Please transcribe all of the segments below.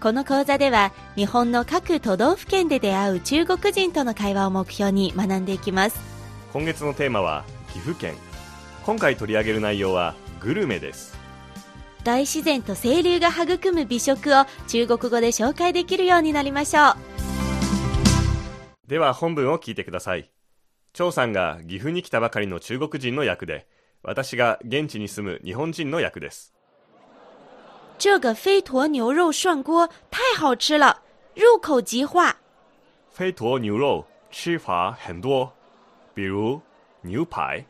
この講座では日本の各都道府県で出会う中国人との会話を目標に学んでいきます。今月のテーマは岐阜県。今回取り上げる内容はグルメです。大自然と清流が育む美食を中国語で紹介できるようになりましょう。では本文を聞いてください。張さんが岐阜に来たばかりの中国人の役で私が現地に住む日本人の役です这个飞驼牛肉涮锅太好吃了，入口即化。飞驼牛肉吃法很多，比如牛排、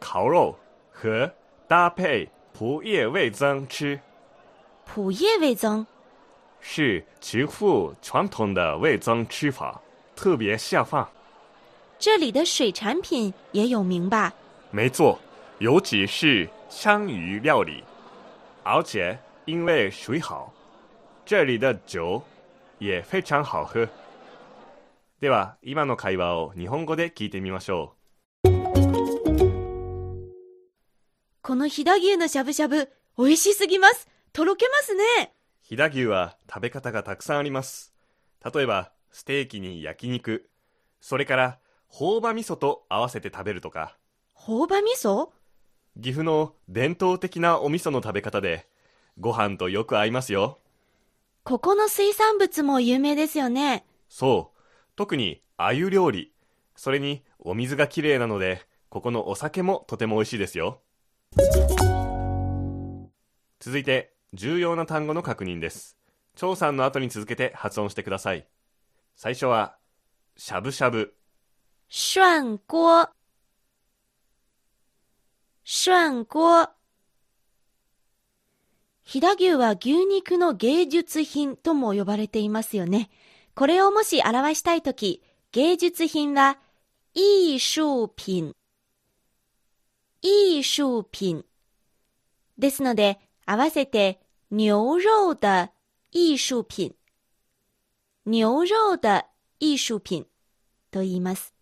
烤肉和搭配蒲叶味增吃，蒲叶味增，是极富传统的味增吃法，特别下饭。这里的水产品也有名吧？没错，尤其是香鱼料理，而且因为水好，这里的酒也非常好喝。では、今の会話を日本語で聞いてみましょこの飛騨牛のしゃぶしゃぶ、美味しすぎます。とろけますね。う。飛騨牛は食べ方がたくさんあります。例えば、ステーキに焼肉、それから、朴葉味噌と合わせて食べるとか、朴葉味噌？岐阜の伝統的なお味噌の食べ方で、ご飯とよく合いますよ。ここの水産物も有名ですよね。そう。特に、鮎料理。それに、お水がきれいなので、ここのお酒もとても美味しいですよ。続いて、重要な単語の確認です。張さんの後に続けて発音してください。最初は、しゃぶしゃぶ、涮锅。涮锅。飛騨牛は牛肉の芸術品とも呼ばれていますよね。これをもし表したいとき、芸術品は、艺術品。艺術品。ですので、合わせて、牛肉的艺術品。牛肉的艺術品と言います。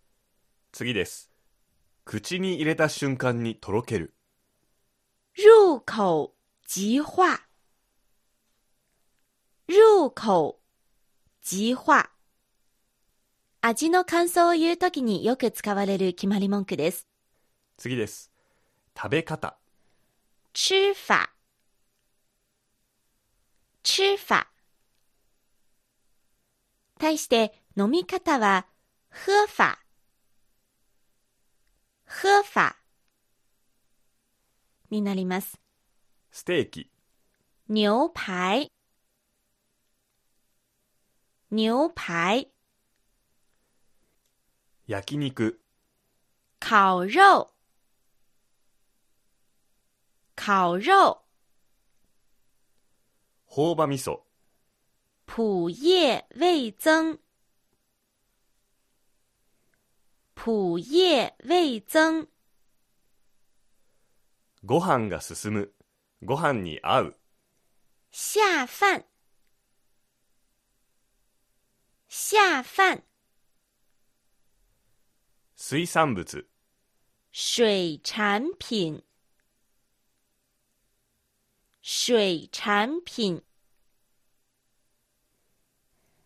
次です。口に入れた瞬間にとろける。入口即化。入口即化。味の感想を言うときによく使われる決まり文句です。次です。食べ方。吃法。吃法。対して飲み方は喝法。喝法になります。ステーキ。牛排，牛排，焼肉。烤肉，烤肉，朴葉味噌。蒲叶味增，蒲叶味增，ご飯が進む。ご飯に合う。下饭，下饭，水産物。水产品，水产品。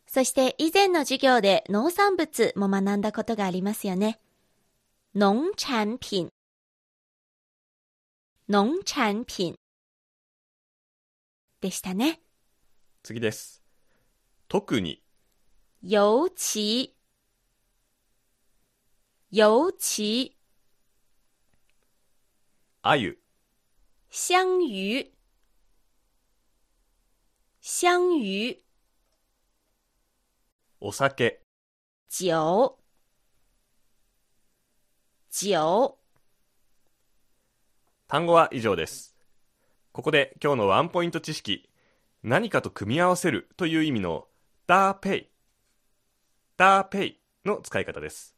そして以前の授業で農産物も学んだことがありますよね。農产品。農产品。でしたね。次です。特に。尤其。尤其。鮎。香鱼。香鱼。お酒。酒。酒。単語は以上です。ここで今日のワンポイント知識。何かと組み合わせるという意味のダーペイ。ダーペイの使い方です。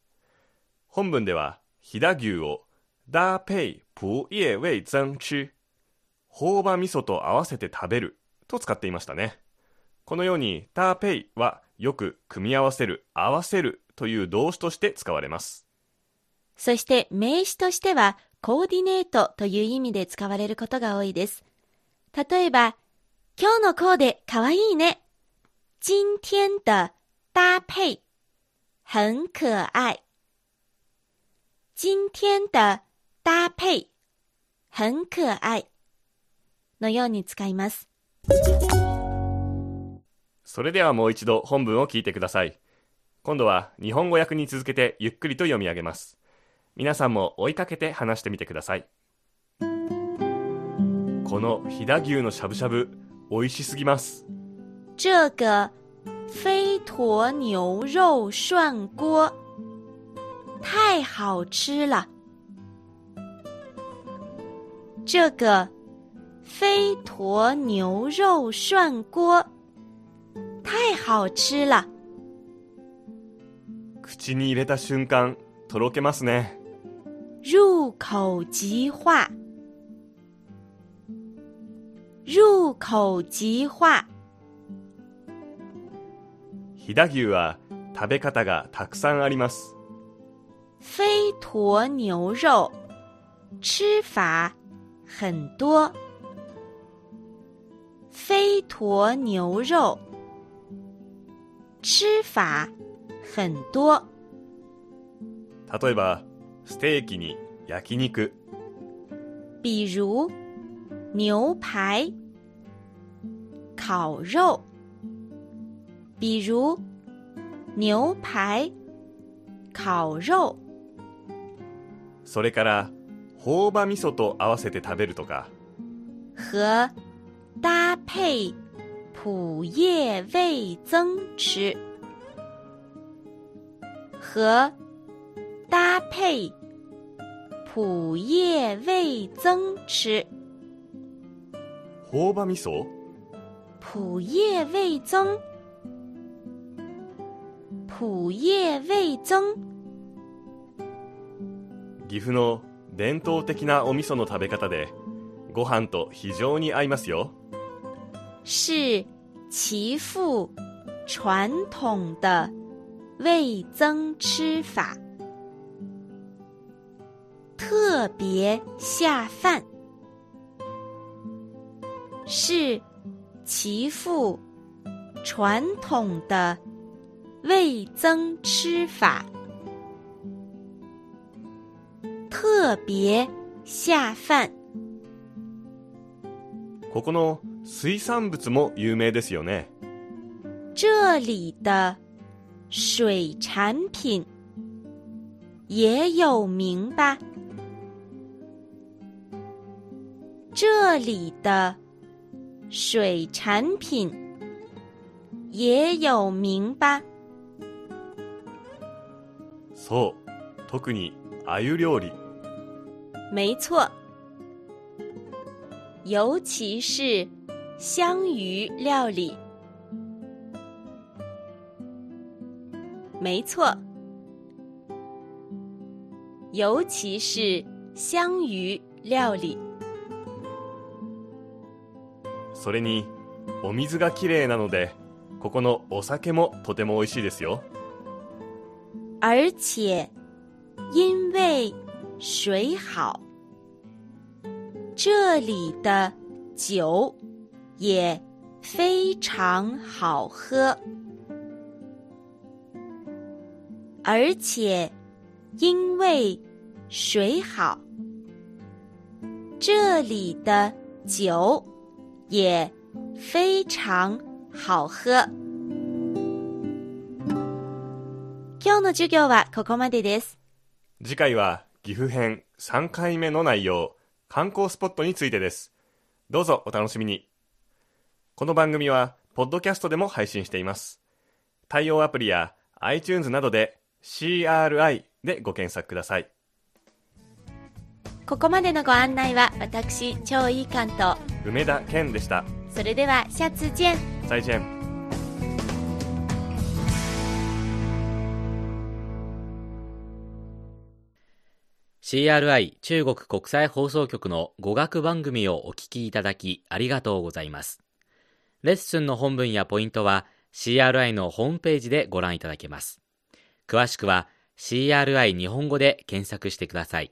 本文では、飛騨牛をダーペイプイエウェイ增吃、朴葉味噌と合わせて食べると使っていましたね。このように、ダーペイはよく組み合わせる、合わせるという動詞として使われます。そして名詞としては、コーディネートという意味で使われることが多いです。例えば、今日のコーデかわいいね。今天的搭配很可愛。今天的搭配很可愛のように使います。それではもう一度本文を聞いてください。今度は日本語訳に続けてゆっくりと読み上げます。皆さんも追いかけて話してみてください。この飛騨牛のしゃぶしゃぶ、美味しすぎます。这个飞驼牛肉涮锅太好吃了。这个飞驼牛肉涮锅太好吃了。口に入れた瞬間、とろけますね。入口即化，入口即化。飛騨牛は食べ方がたくさんあります。飞驼牛肉吃法很多。飞驼牛肉吃法很多。例えば、ステーキに焼肉、比如牛排、烤肉，比如牛排、烤肉。それから、朴葉味噌と合わせて食べるとか、和搭配普叶味增吃，和搭配普叶味增吃，朴葉味噌？普叶味增，普叶味增。岐阜の伝統的なお味噌の食べ方で、ご飯と非常に合いますよ。是其父传统的味增吃法，特别下饭。是其父传统的味增吃法，特别下饭。ここの水産物も有名ですよね。这里的水产品也有名吧？这里的 水产品也有名吧？そう、特に鮎料理。没错，尤其是香鱼料理。没错，尤其是香鱼料理。 それに、お水がきれいなので、ここのお酒もとても美味しいですよ。而且因为水好，这里的酒也非常好喝。而且因为水好，这里的酒也非常好喝。今日の授業はここまでです。次回は岐阜編3回目の内容、観光スポットについてです。どうぞお楽しみに。この番組は、ポッドキャストでも配信しています。対応アプリや iTunes などで CRI でご検索ください。ここまでのご案内は私超いい関東梅田健でしたそれではシャツジェン再ジェン CRI 中国国際放送局の語学番組をお聞きいただきありがとうございます。レッスンの本文やポイントは CRI のホームページでご覧いただけます。詳しくは CRI 日本語で検索してください。